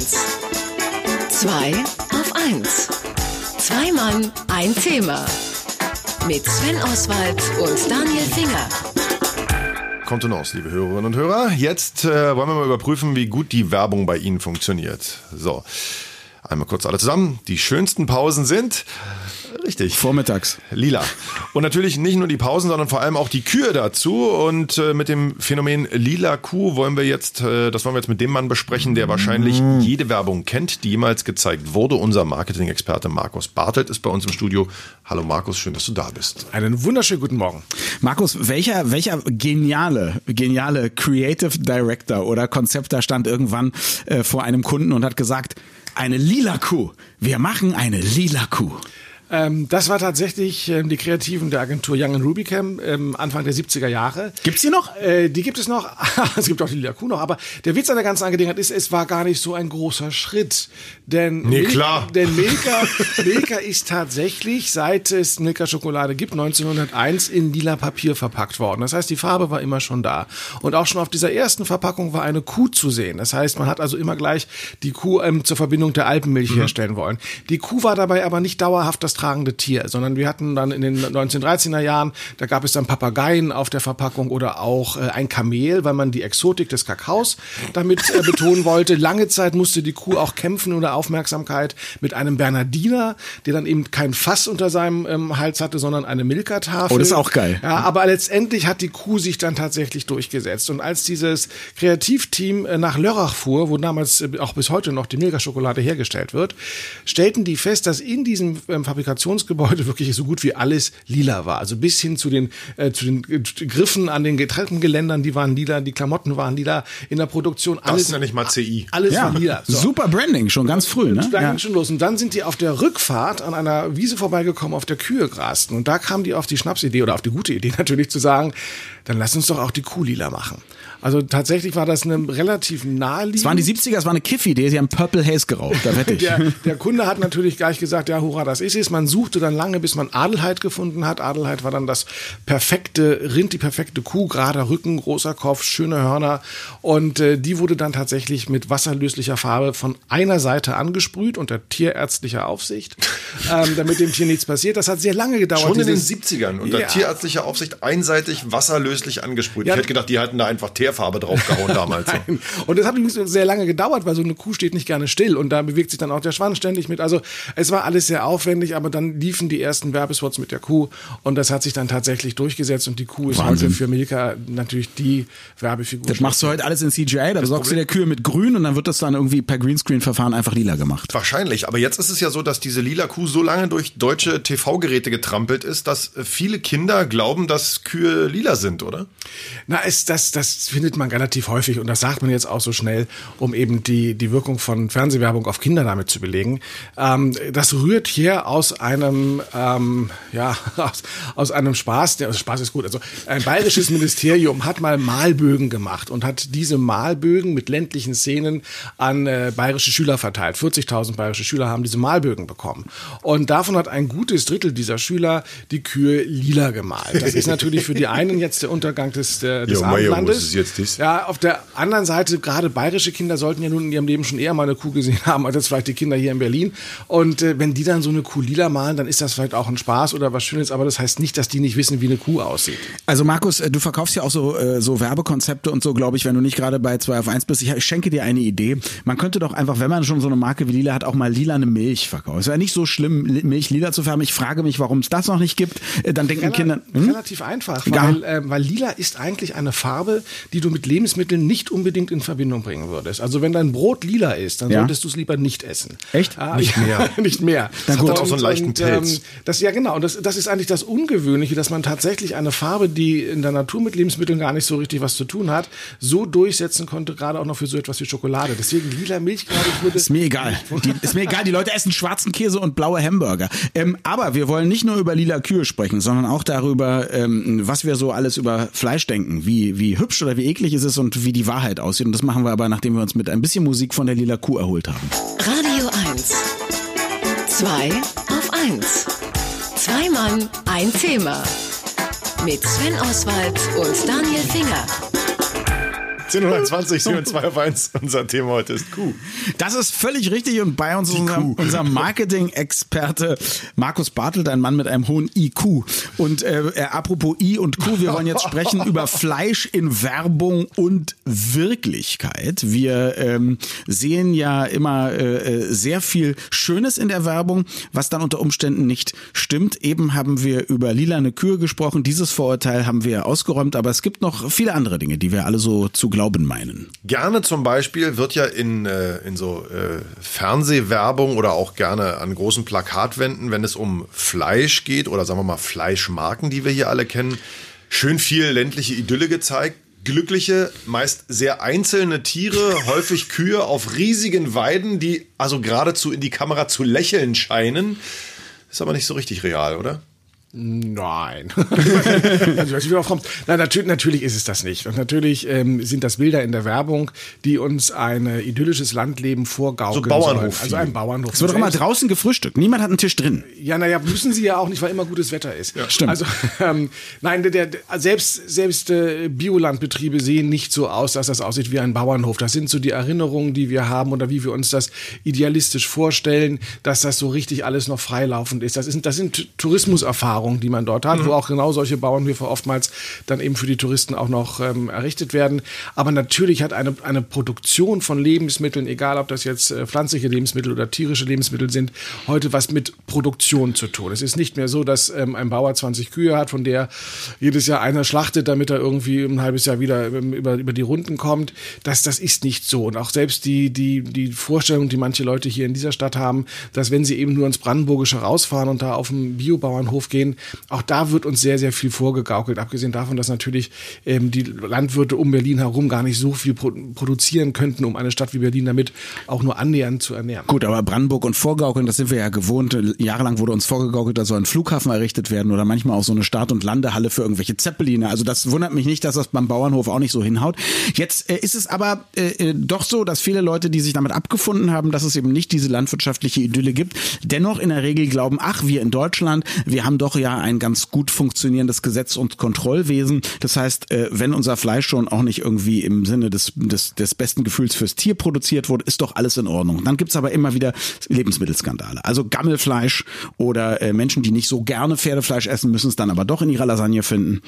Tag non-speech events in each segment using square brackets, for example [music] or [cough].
1. Zwei auf 1. Zwei Mann, ein Thema. Mit Sven Oswald und Daniel Finger. Kontenance, liebe Hörerinnen und Hörer. Jetzt äh, wollen wir mal überprüfen, wie gut die Werbung bei Ihnen funktioniert. So, einmal kurz alle zusammen. Die schönsten Pausen sind Richtig. Vormittags. Lila. Und natürlich nicht nur die Pausen, sondern vor allem auch die Kühe dazu. Und äh, mit dem Phänomen lila Kuh wollen wir jetzt, äh, das wollen wir jetzt mit dem Mann besprechen, der wahrscheinlich mm. jede Werbung kennt, die jemals gezeigt wurde. Unser Marketing-Experte Markus Bartelt ist bei uns im Studio. Hallo Markus, schön, dass du da bist. Einen wunderschönen guten Morgen. Markus, welcher, welcher geniale, geniale Creative Director oder Konzepter stand irgendwann äh, vor einem Kunden und hat gesagt, eine lila Kuh. Wir machen eine lila Kuh. Ähm, das war tatsächlich ähm, die Kreativen der Agentur Young and Rubicam ähm, Anfang der 70er Jahre. Gibt's die noch? Äh, die gibt es noch. [laughs] es gibt auch die Lila Kuh noch. Aber der Witz an der ganzen Angelegenheit ist, es war gar nicht so ein großer Schritt. Denn, nee, Milka, klar. denn Milka, [laughs] Milka ist tatsächlich, seit es Milka Schokolade gibt, 1901 in lila Papier verpackt worden. Das heißt, die Farbe war immer schon da. Und auch schon auf dieser ersten Verpackung war eine Kuh zu sehen. Das heißt, man hat also immer gleich die Kuh ähm, zur Verbindung der Alpenmilch mhm. herstellen wollen. Die Kuh war dabei aber nicht dauerhaft das tragende Tier, sondern wir hatten dann in den 1913er Jahren, da gab es dann Papageien auf der Verpackung oder auch äh, ein Kamel, weil man die Exotik des Kakaos damit äh, betonen wollte. Lange Zeit musste die Kuh auch kämpfen oder Aufmerksamkeit mit einem Bernardiner, der dann eben kein Fass unter seinem ähm, Hals hatte, sondern eine Milka-Tafel. Oh, das ist auch geil. Ja, aber letztendlich hat die Kuh sich dann tatsächlich durchgesetzt. Und als dieses Kreativteam äh, nach Lörrach fuhr, wo damals äh, auch bis heute noch die Milka-Schokolade hergestellt wird, stellten die fest, dass in diesem ähm, Fabrikations Gebäude wirklich so gut wie alles lila war. Also bis hin zu den, äh, zu den Griffen an den Getränkengeländern, die waren lila, die Klamotten waren lila, in der Produktion alles. Das ist ja nicht mal CI. Alles ja, war lila. So. Super Branding, schon ganz früh, ne? Da ja. ging schon los. Und dann sind die auf der Rückfahrt an einer Wiese vorbeigekommen, auf der Kühe grasten. Und da kam die auf die Schnapsidee oder auf die gute Idee [laughs] natürlich zu sagen, dann lass uns doch auch die Kuh lila machen. Also tatsächlich war das eine relativ naheliegend. Es waren die 70er, es war eine Kiff-Idee, sie haben Purple Haze geraucht, da wette ich. der, der Kunde hat natürlich gleich gesagt, ja, hurra, das ist es. Man suchte dann lange, bis man Adelheid gefunden hat. Adelheid war dann das perfekte Rind, die perfekte Kuh, gerader Rücken, großer Kopf, schöne Hörner. Und äh, die wurde dann tatsächlich mit wasserlöslicher Farbe von einer Seite angesprüht unter tierärztlicher Aufsicht, [laughs] ähm, damit dem Tier nichts passiert. Das hat sehr lange gedauert. Schon in den 70ern unter ja. tierärztlicher Aufsicht einseitig wasserlöslich angesprüht. Ja. Ich hätte gedacht, die hatten da einfach Teer Teerfarbe draufgehauen damals. [laughs] Und das hat übrigens sehr lange gedauert, weil so eine Kuh steht nicht gerne still und da bewegt sich dann auch der Schwanz ständig mit. Also es war alles sehr aufwendig, aber dann liefen die ersten Werbespots mit der Kuh und das hat sich dann tatsächlich durchgesetzt und die Kuh ist Wahnsinn. heute für Milka natürlich die Werbefigur. Das machst du heute alles in CGI, da sorgst du der Kühe mit grün und dann wird das dann irgendwie per Greenscreen-Verfahren einfach lila gemacht. Wahrscheinlich, aber jetzt ist es ja so, dass diese lila Kuh so lange durch deutsche TV-Geräte getrampelt ist, dass viele Kinder glauben, dass Kühe lila sind, oder? Na, es, das, das findet man relativ häufig und das sagt man jetzt auch so schnell, um eben die, die Wirkung von Fernsehwerbung auf Kinder damit zu belegen. Ähm, das rührt hier aus einem, ähm, ja, [laughs] aus, aus einem Spaß, der also Spaß ist gut, also ein bayerisches Ministerium hat mal Malbögen gemacht und hat diese Malbögen mit ländlichen Szenen an äh, bayerische Schüler verteilt. 40.000 bayerische Schüler haben diese Malbögen bekommen. Und davon hat ein gutes Drittel dieser Schüler die Kühe lila gemalt. Das ist natürlich für die einen jetzt der Untergang des, äh, des jo, Abendlandes dies. Ja, auf der anderen Seite, gerade bayerische Kinder sollten ja nun in ihrem Leben schon eher mal eine Kuh gesehen [laughs] haben, als jetzt vielleicht die Kinder hier in Berlin. Und äh, wenn die dann so eine Kuh lila malen, dann ist das vielleicht auch ein Spaß oder was Schönes, aber das heißt nicht, dass die nicht wissen, wie eine Kuh aussieht. Also Markus, äh, du verkaufst ja auch so, äh, so Werbekonzepte und so, glaube ich, wenn du nicht gerade bei 2 auf 1 bist. Ich, ich schenke dir eine Idee. Man könnte doch einfach, wenn man schon so eine Marke wie Lila hat, auch mal lila eine Milch verkaufen. Es wäre nicht so schlimm, Milch lila zu färben. Ich frage mich, warum es das noch nicht gibt. Äh, dann denken Rel Kinder. Hm? Relativ einfach, weil, äh, weil lila ist eigentlich eine Farbe, die du mit Lebensmitteln nicht unbedingt in Verbindung bringen würdest. Also wenn dein Brot lila ist, dann ja. solltest du es lieber nicht essen. Echt? Ah, nicht mehr. [laughs] nicht mehr. Dann gut. auch so einen leichten und, ähm, das, ja, genau. Und das, das ist eigentlich das Ungewöhnliche, dass man tatsächlich eine Farbe, die in der Natur mit Lebensmitteln gar nicht so richtig was zu tun hat, so durchsetzen konnte, gerade auch noch für so etwas wie Schokolade. Deswegen lila Milch, ich, würde... Ist mir egal. Die, ist mir egal. Die Leute essen schwarzen Käse und blaue Hamburger. Ähm, aber wir wollen nicht nur über lila Kühe sprechen, sondern auch darüber, ähm, was wir so alles über Fleisch denken. Wie, wie hübsch oder wie eklig ist es und wie die Wahrheit aussieht. Und das machen wir aber, nachdem wir uns mit ein bisschen Musik von der Lila Kuh erholt haben. Radio 1. Zwei auf 1. Zwei Mann, ein Thema. Mit Sven Oswald und Daniel Finger. 1020, 2 auf 1. [laughs] Unser Thema heute ist Kuh. Das ist völlig richtig und bei uns ist unser, unser [laughs] Marketing-Experte Markus Bartelt, ein Mann mit einem hohen IQ. Und äh, äh, apropos I und Q, wir wollen jetzt sprechen über [laughs] Fleisch in Werbung und Wirklichkeit. Wir ähm, sehen ja immer äh, äh sehr viel Schönes in der Werbung, was dann unter Umständen nicht stimmt. Eben haben wir über lilane Kühe gesprochen. Dieses Vorurteil haben wir ausgeräumt, aber es gibt noch viele andere Dinge, die wir alle so zu glauben meinen. Gerne zum Beispiel wird ja in, äh, in so äh, Fernsehwerbung oder auch gerne an großen Plakatwänden, wenn es um Fleisch geht oder sagen wir mal Fleischmarken, die wir hier alle kennen, schön viel ländliche Idylle gezeigt glückliche, meist sehr einzelne Tiere, [laughs] häufig Kühe auf riesigen Weiden, die also geradezu in die Kamera zu lächeln scheinen. Ist aber nicht so richtig real, oder? Nein. [laughs] also. Nein, natürlich, natürlich ist es das nicht. Und natürlich ähm, sind das Bilder in der Werbung, die uns ein äh, idyllisches Landleben vorgaukeln. So Bauernhof. Sollen. Also ein Bauernhof. Es wird doch immer draußen gefrühstückt. Niemand hat einen Tisch drin. Ja, naja, müssen sie ja auch nicht, weil immer gutes Wetter ist. Ja, stimmt. Also, ähm, nein, der, der, selbst, selbst äh, Biolandbetriebe sehen nicht so aus, dass das aussieht wie ein Bauernhof. Das sind so die Erinnerungen, die wir haben oder wie wir uns das idealistisch vorstellen, dass das so richtig alles noch freilaufend ist. Das, ist, das sind Tourismuserfahrungen, die man dort hat, mhm. wo auch genau solche Bauernhöfe oftmals dann eben für die Touristen auch noch ähm, errichtet werden. Aber natürlich hat eine, eine Produktion von Lebensmitteln, egal ob das jetzt äh, pflanzliche Lebensmittel oder tierische Lebensmittel sind, heute was mit Produktion zu tun. Es ist nicht mehr so, dass ähm, ein Bauer 20 Kühe hat, von der jedes Jahr einer schlachtet, damit er irgendwie ein halbes Jahr wieder ähm, über, über die Runden kommt. Das, das ist nicht so. Und auch selbst die, die, die Vorstellung, die manche Leute hier in dieser Stadt haben, dass wenn sie eben nur ins Brandenburgische rausfahren und da auf dem Biobauernhof gehen, auch da wird uns sehr, sehr viel vorgegaukelt. Abgesehen davon, dass natürlich ähm, die Landwirte um Berlin herum gar nicht so viel pro produzieren könnten, um eine Stadt wie Berlin damit auch nur annähernd zu ernähren. Gut, aber Brandenburg und Vorgaukeln, das sind wir ja gewohnt. Jahrelang wurde uns vorgegaukelt, da soll ein Flughafen errichtet werden oder manchmal auch so eine Start- und Landehalle für irgendwelche Zeppeline. Also das wundert mich nicht, dass das beim Bauernhof auch nicht so hinhaut. Jetzt äh, ist es aber äh, äh doch so, dass viele Leute, die sich damit abgefunden haben, dass es eben nicht diese landwirtschaftliche Idylle gibt, dennoch in der Regel glauben, ach, wir in Deutschland, wir haben doch ja ein ganz gut funktionierendes Gesetz- und Kontrollwesen. Das heißt, äh, wenn unser Fleisch schon auch nicht irgendwie im Sinne des, des, des besten Gefühls fürs Tier produziert wurde, ist doch alles in Ordnung. Dann gibt's aber immer wieder Lebensmittelskandale. Also Gammelfleisch oder äh, Menschen, die nicht so gerne Pferdefleisch essen, müssen es dann aber doch in ihrer Lasagne finden.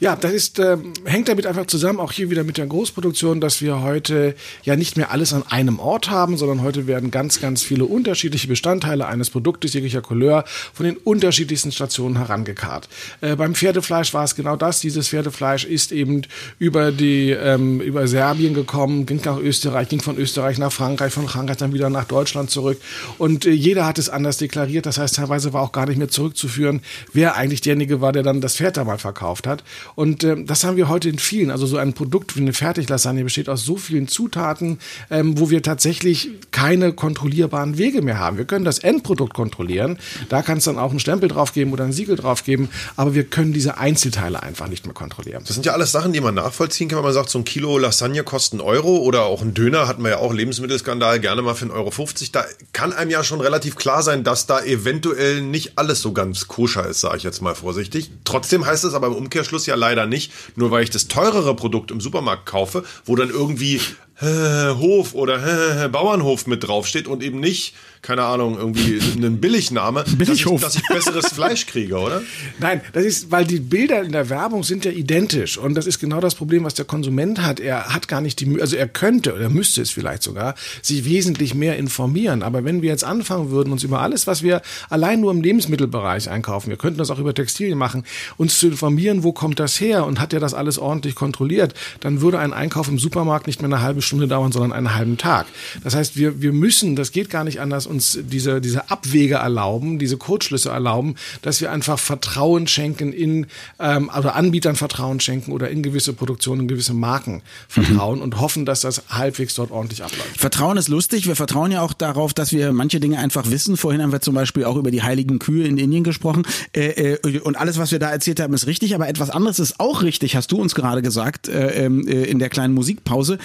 Ja, das ist, äh, hängt damit einfach zusammen, auch hier wieder mit der Großproduktion, dass wir heute ja nicht mehr alles an einem Ort haben, sondern heute werden ganz, ganz viele unterschiedliche Bestandteile eines Produktes jeglicher Couleur von den unterschiedlichsten Stationen herangekarrt. Äh, beim Pferdefleisch war es genau das. Dieses Pferdefleisch ist eben über die, ähm, über Serbien gekommen, ging nach Österreich, ging von Österreich nach Frankreich, von Frankreich dann wieder nach Deutschland zurück. Und äh, jeder hat es anders deklariert. Das heißt, teilweise war auch gar nicht mehr zurückzuführen, wer eigentlich derjenige war, der dann das Pferd da mal verkauft hat. Und äh, das haben wir heute in vielen. Also so ein Produkt wie eine Fertiglasagne besteht aus so vielen Zutaten, ähm, wo wir tatsächlich keine kontrollierbaren Wege mehr haben. Wir können das Endprodukt kontrollieren. Da kann es dann auch einen Stempel drauf geben oder ein Siegel drauf geben. Aber wir können diese Einzelteile einfach nicht mehr kontrollieren. Das sind ja alles Sachen, die man nachvollziehen kann, wenn man sagt, so ein Kilo Lasagne kostet einen Euro oder auch ein Döner hatten wir ja auch Lebensmittelskandal gerne mal für einen Euro 50. Da kann einem ja schon relativ klar sein, dass da eventuell nicht alles so ganz koscher ist, sage ich jetzt mal vorsichtig. Trotzdem heißt es aber im Umkehrschluss ja leider nicht, nur weil ich das teurere Produkt im Supermarkt kaufe, wo dann irgendwie Hof oder Bauernhof mit draufsteht und eben nicht keine Ahnung, irgendwie einen Billigname, Billighof. Dass, ich, dass ich besseres Fleisch kriege, oder? [laughs] Nein, das ist, weil die Bilder in der Werbung sind ja identisch und das ist genau das Problem, was der Konsument hat. Er hat gar nicht die, also er könnte oder müsste es vielleicht sogar, sich wesentlich mehr informieren. Aber wenn wir jetzt anfangen würden, uns über alles, was wir allein nur im Lebensmittelbereich einkaufen, wir könnten das auch über Textilien machen, uns zu informieren, wo kommt das her und hat er das alles ordentlich kontrolliert, dann würde ein Einkauf im Supermarkt nicht mehr eine halbe Stunde dauern, sondern einen halben Tag. Das heißt, wir, wir müssen, das geht gar nicht anders, uns diese, diese Abwege erlauben, diese Kurzschlüsse erlauben, dass wir einfach Vertrauen schenken in, ähm, oder Anbietern Vertrauen schenken oder in gewisse Produktionen, in gewisse Marken vertrauen mhm. und hoffen, dass das halbwegs dort ordentlich abläuft. Vertrauen ist lustig. Wir vertrauen ja auch darauf, dass wir manche Dinge einfach wissen. Vorhin haben wir zum Beispiel auch über die heiligen Kühe in Indien gesprochen. Äh, äh, und alles, was wir da erzählt haben, ist richtig. Aber etwas anderes ist auch richtig, hast du uns gerade gesagt, äh, ähm, äh, in der kleinen Musikpause.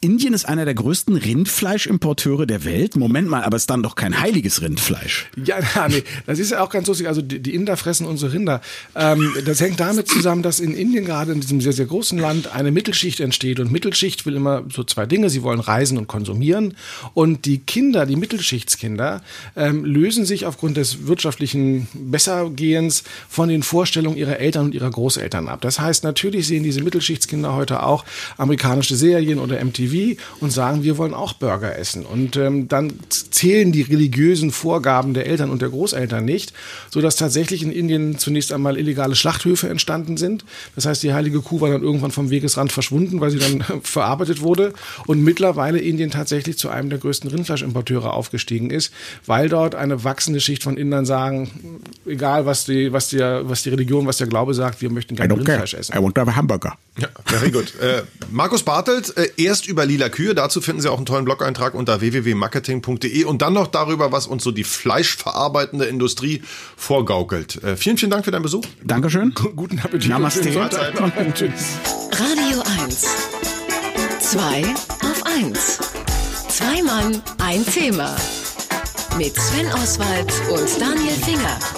Indien ist einer der größten Rindfleischimporteure der Welt. Moment mal, aber es ist dann doch kein heiliges Rindfleisch. [laughs] Ja, nee, das ist ja auch ganz lustig. Also die, die Inder fressen unsere Rinder. Ähm, das hängt damit zusammen, dass in Indien gerade in diesem sehr, sehr großen Land eine Mittelschicht entsteht. Und Mittelschicht will immer so zwei Dinge. Sie wollen reisen und konsumieren. Und die Kinder, die Mittelschichtskinder, ähm, lösen sich aufgrund des wirtschaftlichen Bessergehens von den Vorstellungen ihrer Eltern und ihrer Großeltern ab. Das heißt, natürlich sehen diese Mittelschichtskinder heute auch amerikanische Serien oder MTV und sagen, wir wollen auch Burger essen. Und ähm, dann zählen die religiösen Vorgaben der Eltern und der Großeltern nicht, sodass tatsächlich in Indien zunächst einmal illegale Schlachthöfe entstanden sind. Das heißt, die heilige Kuh war dann irgendwann vom Wegesrand verschwunden, weil sie dann [laughs] verarbeitet wurde. Und mittlerweile Indien tatsächlich zu einem der größten Rindfleischimporteure aufgestiegen ist, weil dort eine wachsende Schicht von Indern sagen, egal was die, was die, was die Religion, was der Glaube sagt, wir möchten gerne Rindfleisch essen. I want to have a hamburger. Ja, very good. Äh, Markus Bartelt, äh, erst über lila Kühe, dazu finden Sie auch einen tollen Blog-Eintrag unter www.marketing.de und dann noch darüber, was uns so die fleischverarbeitende Industrie vorgaukelt. Äh, vielen, vielen Dank für deinen Besuch. Dankeschön. Guten Appetit. Namaste. [laughs] Tschüss. Radio 1. Zwei auf eins. Zwei Mann, ein Thema. Mit Sven Oswald und Daniel Finger.